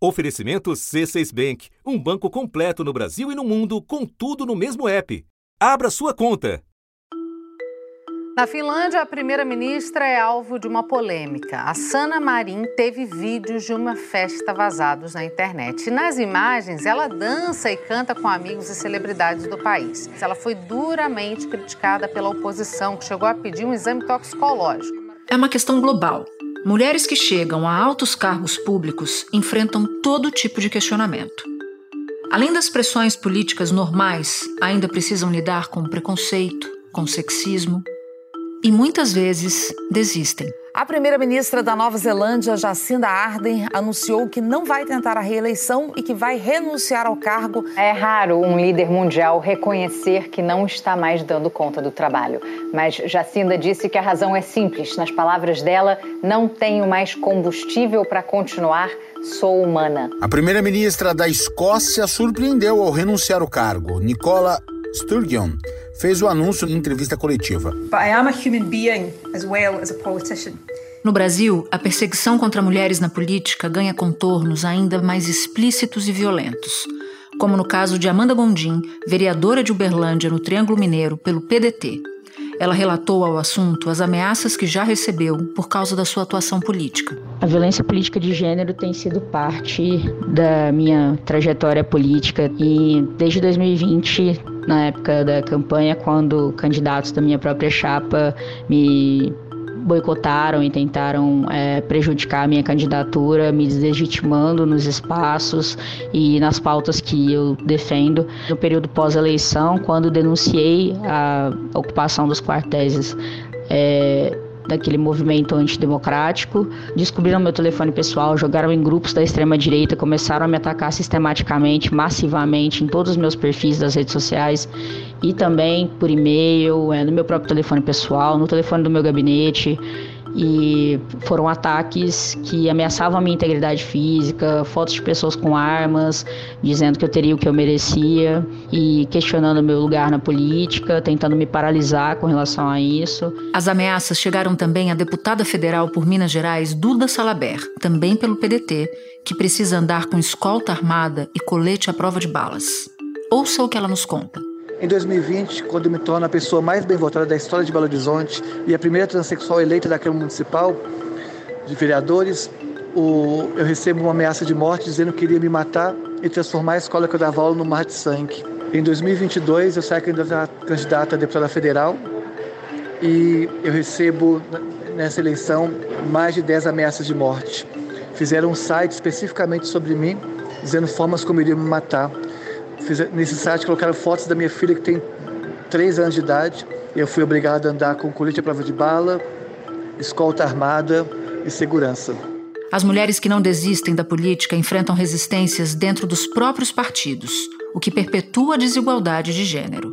Oferecimento C6 Bank, um banco completo no Brasil e no mundo, com tudo no mesmo app. Abra sua conta. Na Finlândia, a primeira-ministra é alvo de uma polêmica. A Sanna Marin teve vídeos de uma festa vazados na internet. E nas imagens, ela dança e canta com amigos e celebridades do país. Ela foi duramente criticada pela oposição, que chegou a pedir um exame toxicológico. É uma questão global. Mulheres que chegam a altos cargos públicos enfrentam todo tipo de questionamento. Além das pressões políticas normais, ainda precisam lidar com preconceito, com sexismo e muitas vezes desistem. A primeira-ministra da Nova Zelândia, Jacinda Ardern, anunciou que não vai tentar a reeleição e que vai renunciar ao cargo. É raro um líder mundial reconhecer que não está mais dando conta do trabalho. Mas Jacinda disse que a razão é simples. Nas palavras dela, não tenho mais combustível para continuar, sou humana. A primeira-ministra da Escócia surpreendeu ao renunciar ao cargo. Nicola Sturgeon fez o anúncio em entrevista coletiva. No Brasil, a perseguição contra mulheres na política ganha contornos ainda mais explícitos e violentos, como no caso de Amanda Gondim, vereadora de Uberlândia no Triângulo Mineiro pelo PDT. Ela relatou ao assunto as ameaças que já recebeu por causa da sua atuação política. A violência política de gênero tem sido parte da minha trajetória política e desde 2020, na época da campanha, quando candidatos da minha própria chapa me boicotaram e tentaram é, prejudicar a minha candidatura, me deslegitimando nos espaços e nas pautas que eu defendo. No período pós-eleição, quando denunciei a ocupação dos quartéis é, daquele movimento antidemocrático, descobriram meu telefone pessoal, jogaram em grupos da extrema-direita, começaram a me atacar sistematicamente, massivamente, em todos os meus perfis das redes sociais e também por e-mail, é, no meu próprio telefone pessoal, no telefone do meu gabinete e foram ataques que ameaçavam a minha integridade física, fotos de pessoas com armas, dizendo que eu teria o que eu merecia e questionando meu lugar na política, tentando me paralisar com relação a isso. As ameaças chegaram também à deputada federal por Minas Gerais, Duda Salaber, também pelo PDT, que precisa andar com escolta armada e colete à prova de balas. Ouça o que ela nos conta. Em 2020, quando me torno a pessoa mais bem votada da história de Belo Horizonte e a primeira transexual eleita da Câmara Municipal de Vereadores, o, eu recebo uma ameaça de morte dizendo que iria me matar e transformar a escola que eu dava aula no mar de sangue. Em 2022, eu saio candidata a deputada federal e eu recebo nessa eleição mais de 10 ameaças de morte. Fizeram um site especificamente sobre mim, dizendo formas como iriam me matar. Fiz, nesse site colocaram fotos da minha filha que tem 3 anos de idade. Eu fui obrigado a andar com colete à prova de bala, escolta armada e segurança. As mulheres que não desistem da política enfrentam resistências dentro dos próprios partidos, o que perpetua a desigualdade de gênero.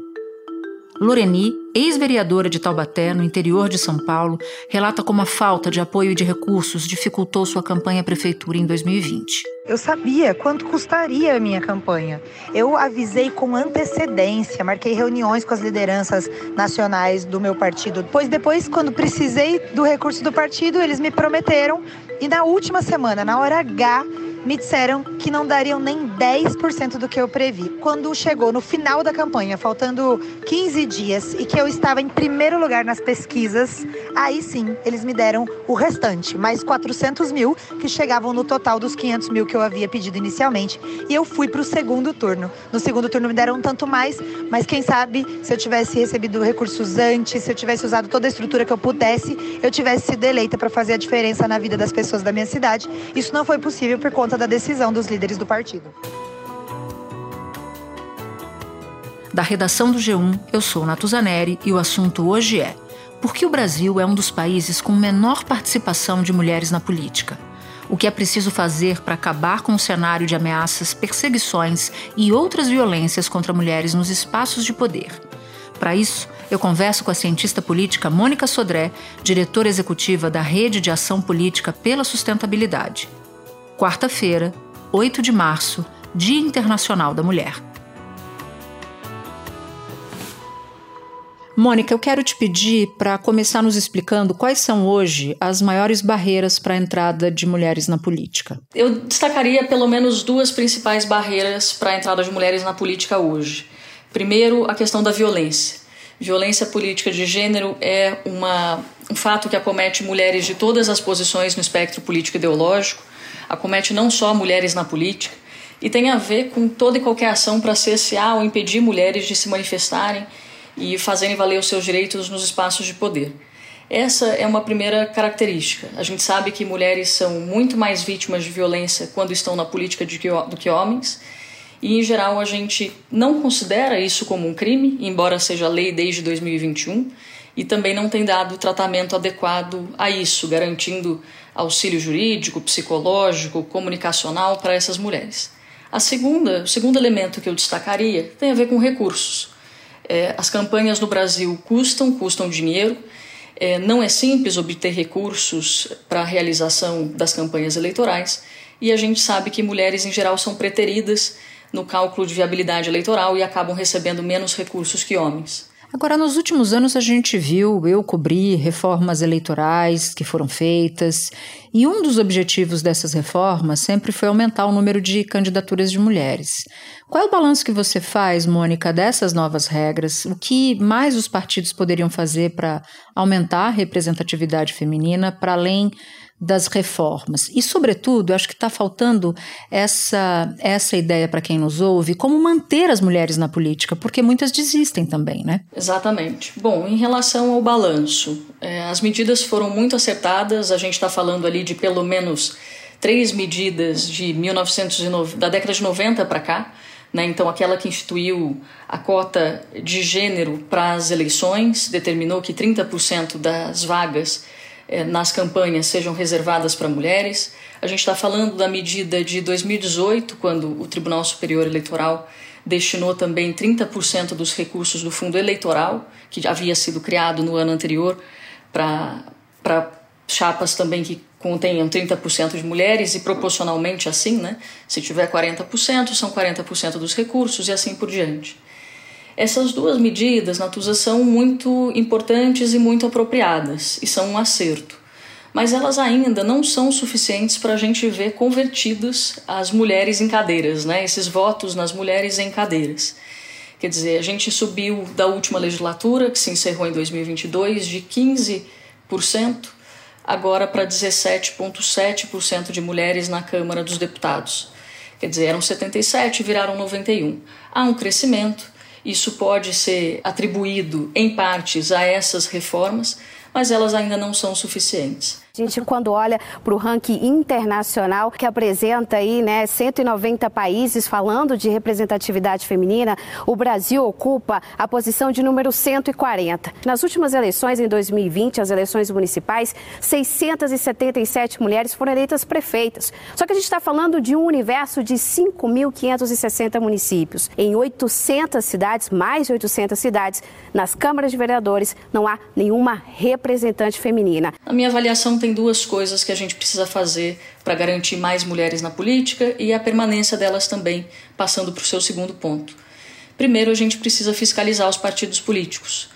Loreni, ex-vereadora de Taubaté, no interior de São Paulo, relata como a falta de apoio e de recursos dificultou sua campanha à prefeitura em 2020. Eu sabia quanto custaria a minha campanha. Eu avisei com antecedência, marquei reuniões com as lideranças nacionais do meu partido. Pois depois, quando precisei do recurso do partido, eles me prometeram. E na última semana, na hora H, me disseram que não dariam nem 10% do que eu previ. Quando chegou no final da campanha, faltando 15 dias, e que eu estava em primeiro lugar nas pesquisas, aí sim eles me deram o restante, mais 400 mil, que chegavam no total dos 500 mil que eu havia pedido inicialmente. E eu fui para o segundo turno. No segundo turno me deram um tanto mais, mas quem sabe se eu tivesse recebido recursos antes, se eu tivesse usado toda a estrutura que eu pudesse, eu tivesse sido eleita para fazer a diferença na vida das pessoas da minha cidade. Isso não foi possível por conta da decisão dos líderes do partido. Da redação do G1, eu sou Natuzaneri e o assunto hoje é: por que o Brasil é um dos países com menor participação de mulheres na política? O que é preciso fazer para acabar com o cenário de ameaças, perseguições e outras violências contra mulheres nos espaços de poder? Para isso, eu converso com a cientista política Mônica Sodré, diretora executiva da Rede de Ação Política pela Sustentabilidade. Quarta-feira, 8 de março, Dia Internacional da Mulher. Mônica, eu quero te pedir para começar nos explicando quais são hoje as maiores barreiras para a entrada de mulheres na política. Eu destacaria pelo menos duas principais barreiras para a entrada de mulheres na política hoje. Primeiro, a questão da violência. Violência política de gênero é uma, um fato que acomete mulheres de todas as posições no espectro político ideológico, acomete não só mulheres na política, e tem a ver com toda e qualquer ação para cessear ou impedir mulheres de se manifestarem e fazerem valer os seus direitos nos espaços de poder. Essa é uma primeira característica. A gente sabe que mulheres são muito mais vítimas de violência quando estão na política do que homens, e em geral a gente não considera isso como um crime, embora seja lei desde 2021, e também não tem dado tratamento adequado a isso, garantindo auxílio jurídico, psicológico, comunicacional para essas mulheres. A segunda, o segundo elemento que eu destacaria tem a ver com recursos. É, as campanhas no Brasil custam, custam dinheiro. É, não é simples obter recursos para a realização das campanhas eleitorais e a gente sabe que mulheres em geral são preteridas no cálculo de viabilidade eleitoral e acabam recebendo menos recursos que homens. Agora, nos últimos anos, a gente viu, eu cobri reformas eleitorais que foram feitas, e um dos objetivos dessas reformas sempre foi aumentar o número de candidaturas de mulheres. Qual é o balanço que você faz, Mônica, dessas novas regras? O que mais os partidos poderiam fazer para aumentar a representatividade feminina, para além das reformas. E, sobretudo, acho que está faltando essa, essa ideia para quem nos ouve, como manter as mulheres na política, porque muitas desistem também, né? Exatamente. Bom, em relação ao balanço, é, as medidas foram muito acertadas, a gente está falando ali de pelo menos três medidas de 1990, da década de 90 para cá, né? Então, aquela que instituiu a cota de gênero para as eleições, determinou que 30% das vagas nas campanhas sejam reservadas para mulheres. A gente está falando da medida de 2018, quando o Tribunal Superior Eleitoral destinou também 30% dos recursos do fundo eleitoral, que havia sido criado no ano anterior, para chapas também que contenham 30% de mulheres e proporcionalmente assim, né? Se tiver 40%, são 40% dos recursos e assim por diante. Essas duas medidas, Natuza, são muito importantes e muito apropriadas e são um acerto. Mas elas ainda não são suficientes para a gente ver convertidas as mulheres em cadeiras, né? esses votos nas mulheres em cadeiras. Quer dizer, a gente subiu da última legislatura, que se encerrou em 2022, de 15% agora para 17,7% de mulheres na Câmara dos Deputados. Quer dizer, eram 77, viraram 91. Há um crescimento, isso pode ser atribuído em partes a essas reformas, mas elas ainda não são suficientes. A gente, quando olha para o ranking internacional, que apresenta aí, né, 190 países falando de representatividade feminina, o Brasil ocupa a posição de número 140. Nas últimas eleições, em 2020, as eleições municipais, 677 mulheres foram eleitas prefeitas. Só que a gente está falando de um universo de 5.560 municípios. Em 800 cidades, mais de 800 cidades, nas câmaras de vereadores, não há nenhuma representante feminina. A minha avaliação tem duas coisas que a gente precisa fazer para garantir mais mulheres na política e a permanência delas também, passando para o seu segundo ponto. Primeiro, a gente precisa fiscalizar os partidos políticos.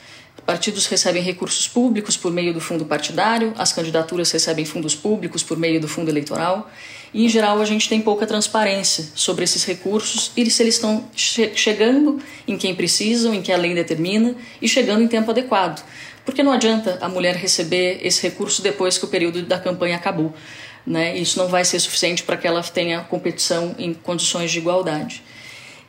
Partidos recebem recursos públicos por meio do fundo partidário, as candidaturas recebem fundos públicos por meio do fundo eleitoral, e em geral a gente tem pouca transparência sobre esses recursos e se eles estão che chegando em quem precisam, em que a lei determina e chegando em tempo adequado. Porque não adianta a mulher receber esse recurso depois que o período da campanha acabou. Né? Isso não vai ser suficiente para que ela tenha competição em condições de igualdade.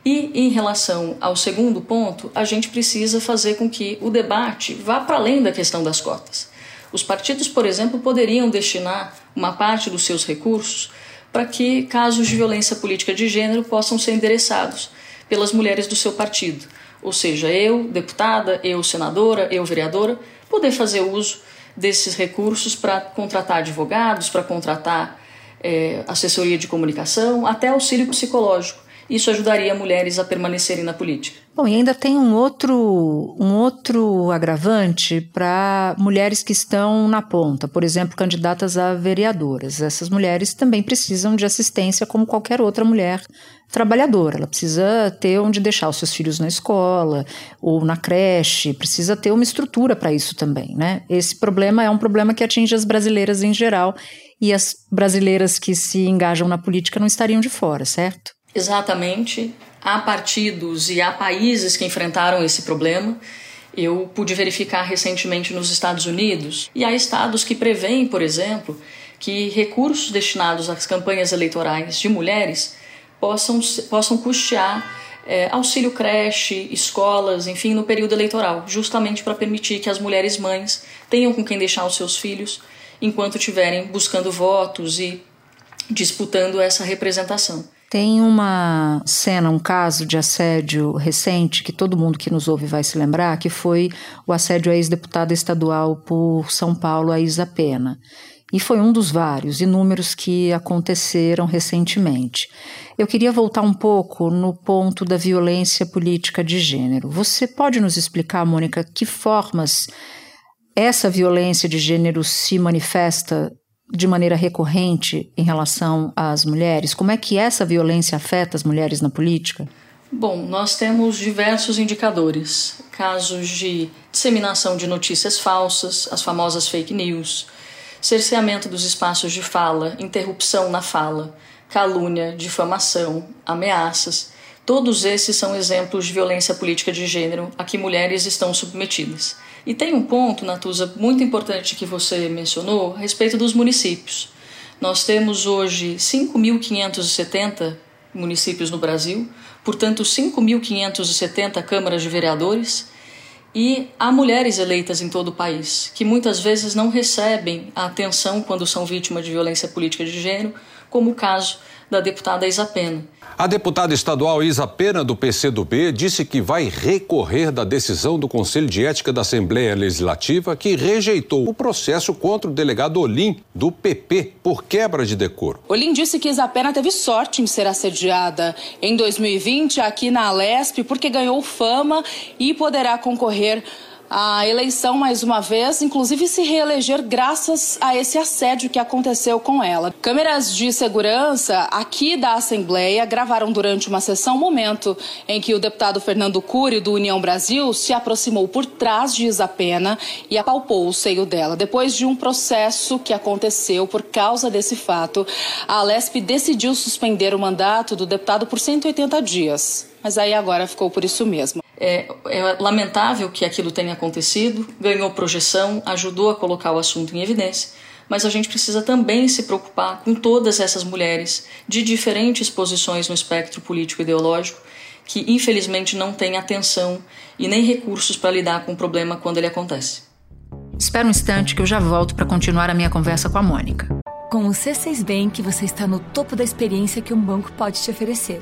E em relação ao segundo ponto, a gente precisa fazer com que o debate vá para além da questão das cotas. Os partidos, por exemplo, poderiam destinar uma parte dos seus recursos para que casos de violência política de gênero possam ser endereçados pelas mulheres do seu partido ou seja, eu, deputada, eu, senadora, eu, vereadora, poder fazer uso desses recursos para contratar advogados, para contratar é, assessoria de comunicação, até auxílio psicológico. Isso ajudaria mulheres a permanecerem na política. Bom, e ainda tem um outro, um outro agravante para mulheres que estão na ponta, por exemplo, candidatas a vereadoras. Essas mulheres também precisam de assistência como qualquer outra mulher trabalhadora. Ela precisa ter onde deixar os seus filhos na escola ou na creche, precisa ter uma estrutura para isso também, né? Esse problema é um problema que atinge as brasileiras em geral e as brasileiras que se engajam na política não estariam de fora, certo? Exatamente. Há partidos e há países que enfrentaram esse problema. Eu pude verificar recentemente nos Estados Unidos, e há estados que prevêem, por exemplo, que recursos destinados às campanhas eleitorais de mulheres possam, possam custear é, auxílio creche, escolas, enfim, no período eleitoral, justamente para permitir que as mulheres mães tenham com quem deixar os seus filhos enquanto estiverem buscando votos e disputando essa representação. Tem uma cena, um caso de assédio recente que todo mundo que nos ouve vai se lembrar, que foi o assédio à ex-deputada estadual por São Paulo, a Isa Pena. E foi um dos vários inúmeros que aconteceram recentemente. Eu queria voltar um pouco no ponto da violência política de gênero. Você pode nos explicar, Mônica, que formas essa violência de gênero se manifesta de maneira recorrente em relação às mulheres? Como é que essa violência afeta as mulheres na política? Bom, nós temos diversos indicadores. Casos de disseminação de notícias falsas, as famosas fake news, cerceamento dos espaços de fala, interrupção na fala, calúnia, difamação, ameaças. Todos esses são exemplos de violência política de gênero a que mulheres estão submetidas. E tem um ponto, Natuza, muito importante que você mencionou a respeito dos municípios. Nós temos hoje 5.570 municípios no Brasil, portanto, 5.570 câmaras de vereadores, e há mulheres eleitas em todo o país que muitas vezes não recebem a atenção quando são vítimas de violência política de gênero, como o caso da deputada Isa Pena. A deputada estadual Isa Pena, do PCdoB, disse que vai recorrer da decisão do Conselho de Ética da Assembleia Legislativa que rejeitou o processo contra o delegado Olim, do PP, por quebra de decoro. Olim disse que Isa Pena teve sorte em ser assediada em 2020 aqui na Alesp porque ganhou fama e poderá concorrer a eleição mais uma vez, inclusive se reeleger graças a esse assédio que aconteceu com ela. Câmeras de segurança aqui da Assembleia gravaram durante uma sessão o momento em que o deputado Fernando Cury, do União Brasil, se aproximou por trás de Isa Pena e apalpou o seio dela. Depois de um processo que aconteceu por causa desse fato, a Alesp decidiu suspender o mandato do deputado por 180 dias. Mas aí agora ficou por isso mesmo. É, é lamentável que aquilo tenha acontecido, ganhou projeção, ajudou a colocar o assunto em evidência, mas a gente precisa também se preocupar com todas essas mulheres de diferentes posições no espectro político-ideológico que infelizmente não têm atenção e nem recursos para lidar com o problema quando ele acontece. Espera um instante que eu já volto para continuar a minha conversa com a Mônica. Com o C6 Bank, você está no topo da experiência que um banco pode te oferecer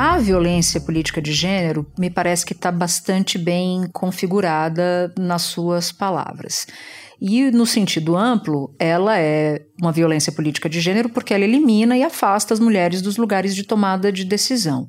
a violência política de gênero me parece que está bastante bem configurada nas suas palavras. E, no sentido amplo, ela é uma violência política de gênero porque ela elimina e afasta as mulheres dos lugares de tomada de decisão.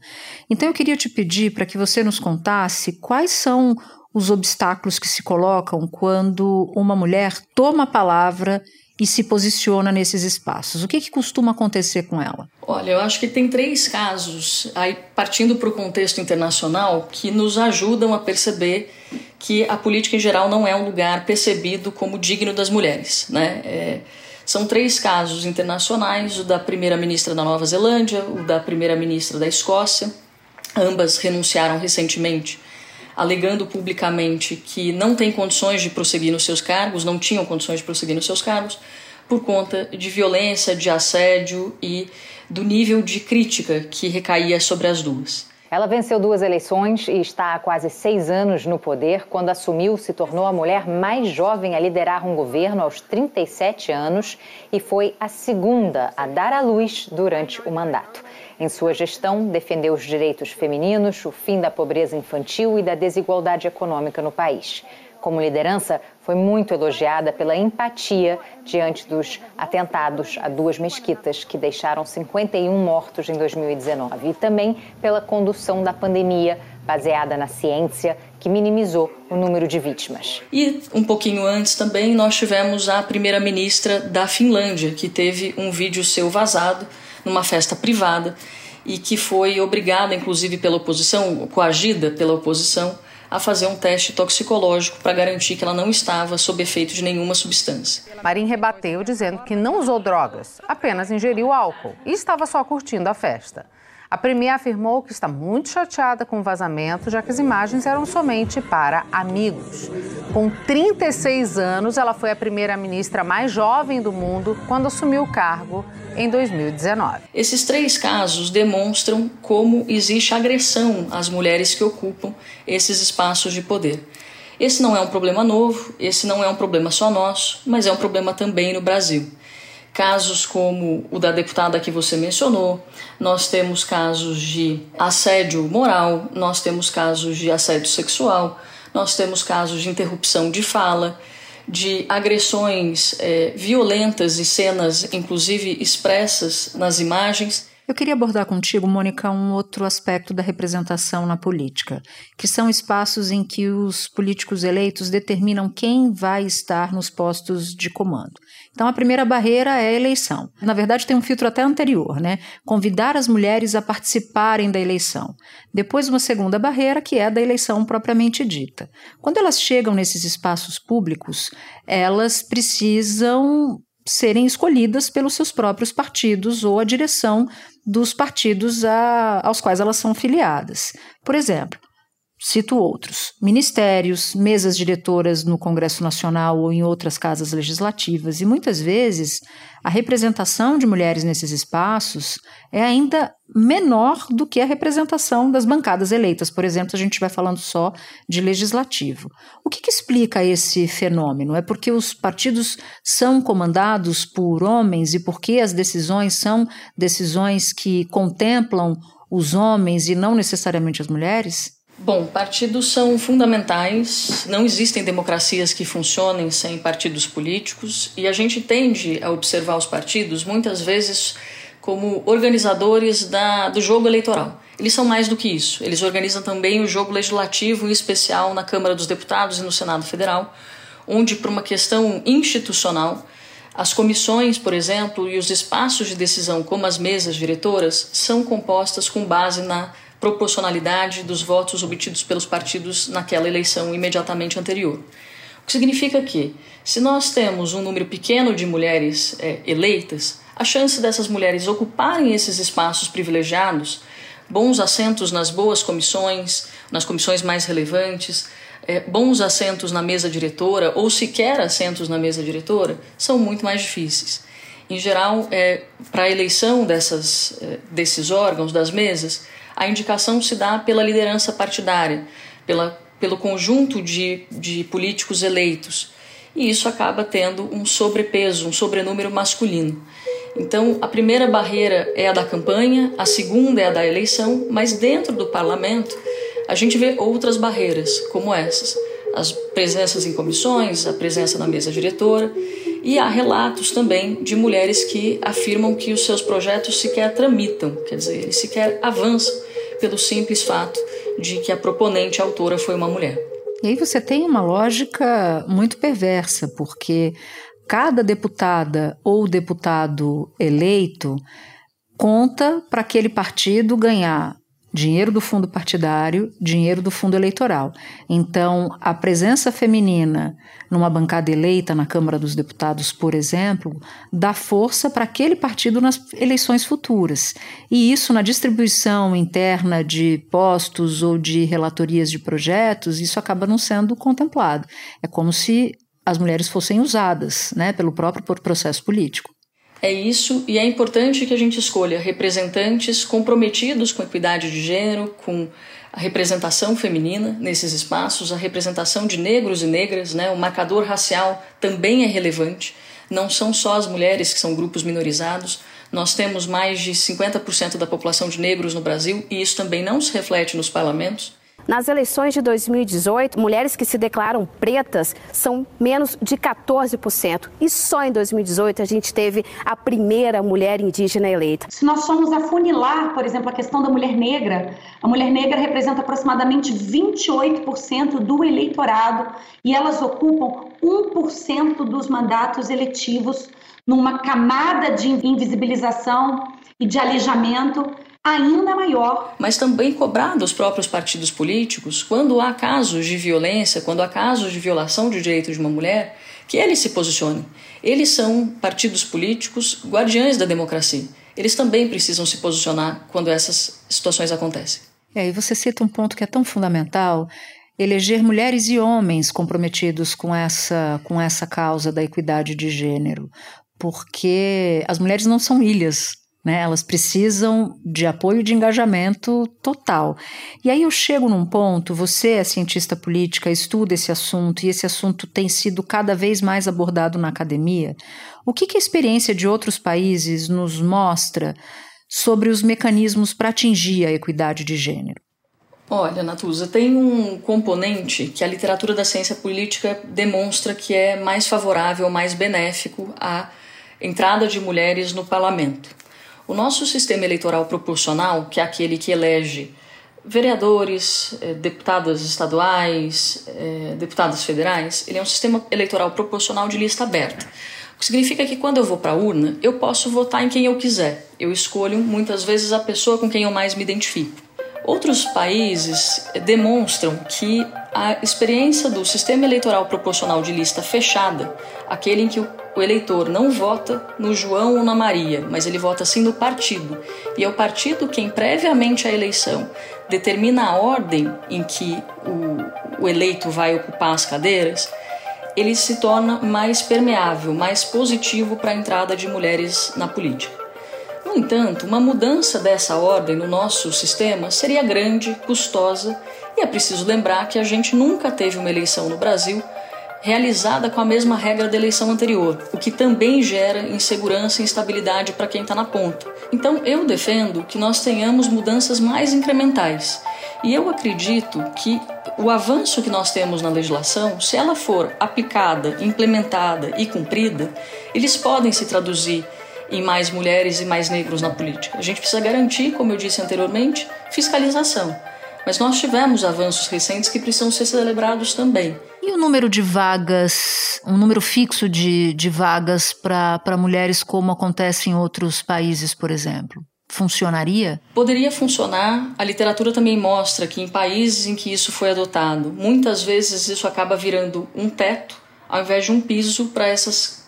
Então, eu queria te pedir para que você nos contasse quais são os obstáculos que se colocam quando uma mulher toma a palavra e se posiciona nesses espaços? O que, que costuma acontecer com ela? Olha, eu acho que tem três casos, aí partindo para o contexto internacional, que nos ajudam a perceber que a política em geral não é um lugar percebido como digno das mulheres. Né? É, são três casos internacionais: o da primeira-ministra da Nova Zelândia, o da primeira-ministra da Escócia. Ambas renunciaram recentemente alegando publicamente que não tem condições de prosseguir nos seus cargos, não tinham condições de prosseguir nos seus cargos, por conta de violência, de assédio e do nível de crítica que recaía sobre as duas. Ela venceu duas eleições e está há quase seis anos no poder. Quando assumiu, se tornou a mulher mais jovem a liderar um governo aos 37 anos e foi a segunda a dar à luz durante o mandato. Em sua gestão, defendeu os direitos femininos, o fim da pobreza infantil e da desigualdade econômica no país. Como liderança, foi muito elogiada pela empatia diante dos atentados a duas mesquitas que deixaram 51 mortos em 2019 e também pela condução da pandemia baseada na ciência que minimizou o número de vítimas. E um pouquinho antes também nós tivemos a primeira-ministra da Finlândia, que teve um vídeo seu vazado numa festa privada e que foi obrigada, inclusive pela oposição, coagida pela oposição, a fazer um teste toxicológico para garantir que ela não estava sob efeito de nenhuma substância. Marim rebateu dizendo que não usou drogas, apenas ingeriu álcool e estava só curtindo a festa. A Premier afirmou que está muito chateada com o vazamento, já que as imagens eram somente para amigos. Com 36 anos, ela foi a primeira-ministra mais jovem do mundo quando assumiu o cargo em 2019. Esses três casos demonstram como existe agressão às mulheres que ocupam esses espaços de poder. Esse não é um problema novo, esse não é um problema só nosso, mas é um problema também no Brasil casos como o da deputada que você mencionou, nós temos casos de assédio moral, nós temos casos de assédio sexual, nós temos casos de interrupção de fala, de agressões é, violentas e cenas, inclusive expressas nas imagens. Eu queria abordar contigo, Mônica, um outro aspecto da representação na política, que são espaços em que os políticos eleitos determinam quem vai estar nos postos de comando. Então, a primeira barreira é a eleição. Na verdade, tem um filtro até anterior, né? Convidar as mulheres a participarem da eleição. Depois, uma segunda barreira, que é da eleição propriamente dita. Quando elas chegam nesses espaços públicos, elas precisam serem escolhidas pelos seus próprios partidos ou a direção dos partidos a, aos quais elas são filiadas. Por exemplo, Cito outros: ministérios, mesas diretoras no Congresso Nacional ou em outras casas legislativas, e muitas vezes a representação de mulheres nesses espaços é ainda menor do que a representação das bancadas eleitas. Por exemplo, a gente vai falando só de legislativo. O que, que explica esse fenômeno? É porque os partidos são comandados por homens e porque as decisões são decisões que contemplam os homens e não necessariamente as mulheres? Bom, partidos são fundamentais. Não existem democracias que funcionem sem partidos políticos e a gente tende a observar os partidos muitas vezes como organizadores da, do jogo eleitoral. Eles são mais do que isso. Eles organizam também o jogo legislativo, em especial na Câmara dos Deputados e no Senado Federal, onde, por uma questão institucional, as comissões, por exemplo, e os espaços de decisão, como as mesas diretoras, são compostas com base na proporcionalidade dos votos obtidos pelos partidos naquela eleição imediatamente anterior. O que significa que, se nós temos um número pequeno de mulheres é, eleitas, a chance dessas mulheres ocuparem esses espaços privilegiados, bons assentos nas boas comissões, nas comissões mais relevantes, é, bons assentos na mesa diretora ou sequer assentos na mesa diretora, são muito mais difíceis. Em geral, é, para a eleição dessas, desses órgãos, das mesas, a indicação se dá pela liderança partidária, pela, pelo conjunto de, de políticos eleitos. E isso acaba tendo um sobrepeso, um sobrenúmero masculino. Então, a primeira barreira é a da campanha, a segunda é a da eleição, mas dentro do parlamento a gente vê outras barreiras, como essas: as presenças em comissões, a presença na mesa diretora, e há relatos também de mulheres que afirmam que os seus projetos sequer tramitam, quer dizer, eles sequer avançam pelo simples fato de que a proponente a autora foi uma mulher. E aí você tem uma lógica muito perversa, porque cada deputada ou deputado eleito conta para aquele partido ganhar dinheiro do fundo partidário, dinheiro do fundo eleitoral. Então, a presença feminina numa bancada eleita na Câmara dos Deputados, por exemplo, dá força para aquele partido nas eleições futuras. E isso na distribuição interna de postos ou de relatorias de projetos, isso acaba não sendo contemplado. É como se as mulheres fossem usadas, né, pelo próprio processo político. É isso, e é importante que a gente escolha representantes comprometidos com a equidade de gênero, com a representação feminina nesses espaços, a representação de negros e negras, né? o marcador racial também é relevante. Não são só as mulheres que são grupos minorizados, nós temos mais de 50% da população de negros no Brasil e isso também não se reflete nos parlamentos. Nas eleições de 2018, mulheres que se declaram pretas são menos de 14%. E só em 2018 a gente teve a primeira mulher indígena eleita. Se nós formos afunilar, por exemplo, a questão da mulher negra, a mulher negra representa aproximadamente 28% do eleitorado e elas ocupam 1% dos mandatos eletivos numa camada de invisibilização e de alijamento ainda maior. Mas também cobrar dos próprios partidos políticos, quando há casos de violência, quando há casos de violação de direitos de uma mulher, que eles se posicionem. Eles são partidos políticos guardiães da democracia. Eles também precisam se posicionar quando essas situações acontecem. É, e você cita um ponto que é tão fundamental, eleger mulheres e homens comprometidos com essa, com essa causa da equidade de gênero, porque as mulheres não são ilhas, né? Elas precisam de apoio de engajamento total. E aí eu chego num ponto, você é cientista política, estuda esse assunto, e esse assunto tem sido cada vez mais abordado na academia. O que, que a experiência de outros países nos mostra sobre os mecanismos para atingir a equidade de gênero? Olha, Natuza, tem um componente que a literatura da ciência política demonstra que é mais favorável, mais benéfico à entrada de mulheres no parlamento. O nosso sistema eleitoral proporcional, que é aquele que elege vereadores, eh, deputadas estaduais, eh, deputadas federais, ele é um sistema eleitoral proporcional de lista aberta. O que significa que quando eu vou para a urna, eu posso votar em quem eu quiser. Eu escolho muitas vezes a pessoa com quem eu mais me identifico. Outros países demonstram que a experiência do sistema eleitoral proporcional de lista fechada, aquele em que o o eleitor não vota no João ou na Maria, mas ele vota sim no partido. E é o partido quem, previamente à eleição, determina a ordem em que o, o eleito vai ocupar as cadeiras, ele se torna mais permeável, mais positivo para a entrada de mulheres na política. No entanto, uma mudança dessa ordem no nosso sistema seria grande, custosa, e é preciso lembrar que a gente nunca teve uma eleição no Brasil realizada com a mesma regra da eleição anterior, o que também gera insegurança e instabilidade para quem está na ponta. Então eu defendo que nós tenhamos mudanças mais incrementais. E eu acredito que o avanço que nós temos na legislação, se ela for aplicada, implementada e cumprida, eles podem se traduzir em mais mulheres e mais negros na política. A gente precisa garantir, como eu disse anteriormente, fiscalização. Mas nós tivemos avanços recentes que precisam ser celebrados também. E o número de vagas, um número fixo de, de vagas para mulheres, como acontece em outros países, por exemplo? Funcionaria? Poderia funcionar. A literatura também mostra que em países em que isso foi adotado, muitas vezes isso acaba virando um teto ao invés de um piso para essas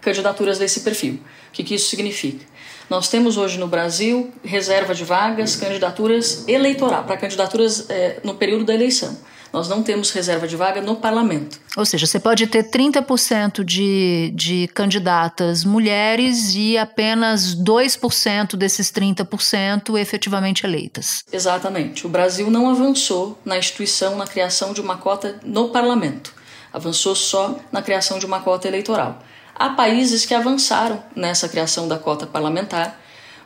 candidaturas desse perfil. O que, que isso significa? Nós temos hoje no Brasil reserva de vagas, candidaturas eleitorais, para candidaturas é, no período da eleição. Nós não temos reserva de vaga no parlamento. Ou seja, você pode ter 30% de, de candidatas mulheres e apenas 2% desses 30% efetivamente eleitas. Exatamente. O Brasil não avançou na instituição, na criação de uma cota no parlamento. Avançou só na criação de uma cota eleitoral. Há países que avançaram nessa criação da cota parlamentar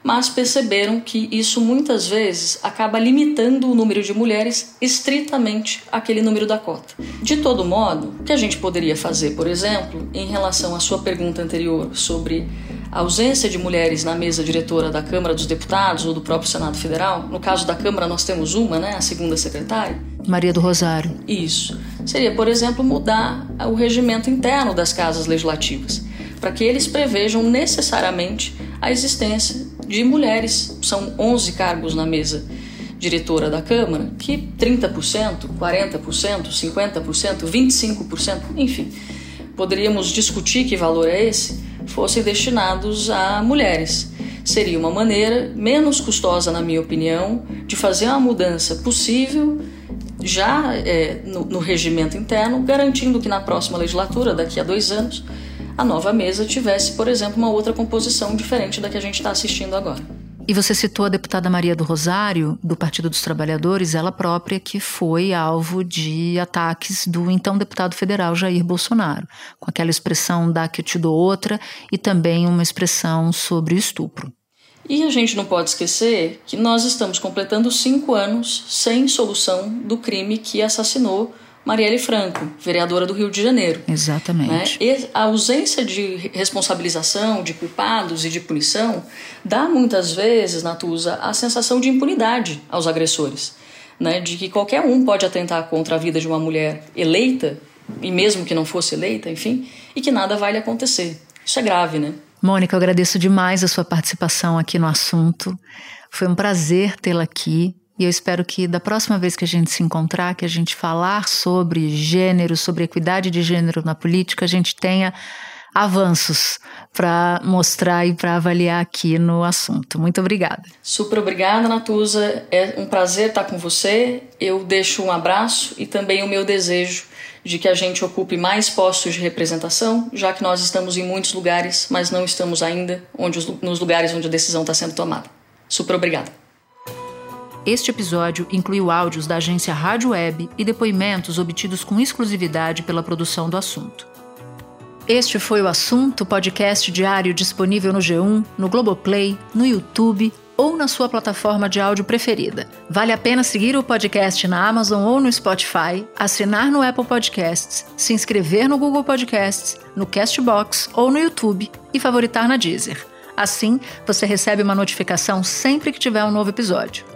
mas perceberam que isso muitas vezes acaba limitando o número de mulheres estritamente àquele número da cota. De todo modo, o que a gente poderia fazer, por exemplo, em relação à sua pergunta anterior sobre a ausência de mulheres na mesa diretora da Câmara dos Deputados ou do próprio Senado Federal, no caso da Câmara nós temos uma, né, a segunda secretária. Maria do Rosário. Isso. Seria, por exemplo, mudar o regimento interno das casas legislativas, para que eles prevejam necessariamente a existência de mulheres. São 11 cargos na mesa diretora da Câmara, que 30%, 40%, 50%, 25%, enfim, poderíamos discutir que valor é esse, fossem destinados a mulheres. Seria uma maneira menos custosa, na minha opinião, de fazer uma mudança possível já é, no, no regimento interno, garantindo que na próxima legislatura, daqui a dois anos, a nova mesa tivesse, por exemplo, uma outra composição diferente da que a gente está assistindo agora. E você citou a deputada Maria do Rosário, do Partido dos Trabalhadores, ela própria que foi alvo de ataques do então deputado federal Jair Bolsonaro, com aquela expressão da que eu te dou outra e também uma expressão sobre o estupro. E a gente não pode esquecer que nós estamos completando cinco anos sem solução do crime que assassinou Marielle Franco, vereadora do Rio de Janeiro. Exatamente. Né? E a ausência de responsabilização, de culpados e de punição dá muitas vezes, Natuza, a sensação de impunidade aos agressores. Né? De que qualquer um pode atentar contra a vida de uma mulher eleita, e mesmo que não fosse eleita, enfim, e que nada vai lhe acontecer. Isso é grave, né? Mônica, eu agradeço demais a sua participação aqui no assunto. Foi um prazer tê-la aqui. E eu espero que da próxima vez que a gente se encontrar, que a gente falar sobre gênero, sobre equidade de gênero na política, a gente tenha avanços para mostrar e para avaliar aqui no assunto. Muito obrigada. Super obrigada, Natuza. É um prazer estar com você. Eu deixo um abraço e também o meu desejo de que a gente ocupe mais postos de representação, já que nós estamos em muitos lugares, mas não estamos ainda onde os, nos lugares onde a decisão está sendo tomada. Super obrigada. Este episódio incluiu áudios da agência Rádio Web e depoimentos obtidos com exclusividade pela produção do assunto. Este foi o Assunto, podcast diário disponível no G1, no Globoplay, no YouTube ou na sua plataforma de áudio preferida. Vale a pena seguir o podcast na Amazon ou no Spotify, assinar no Apple Podcasts, se inscrever no Google Podcasts, no Castbox ou no YouTube e favoritar na Deezer. Assim, você recebe uma notificação sempre que tiver um novo episódio.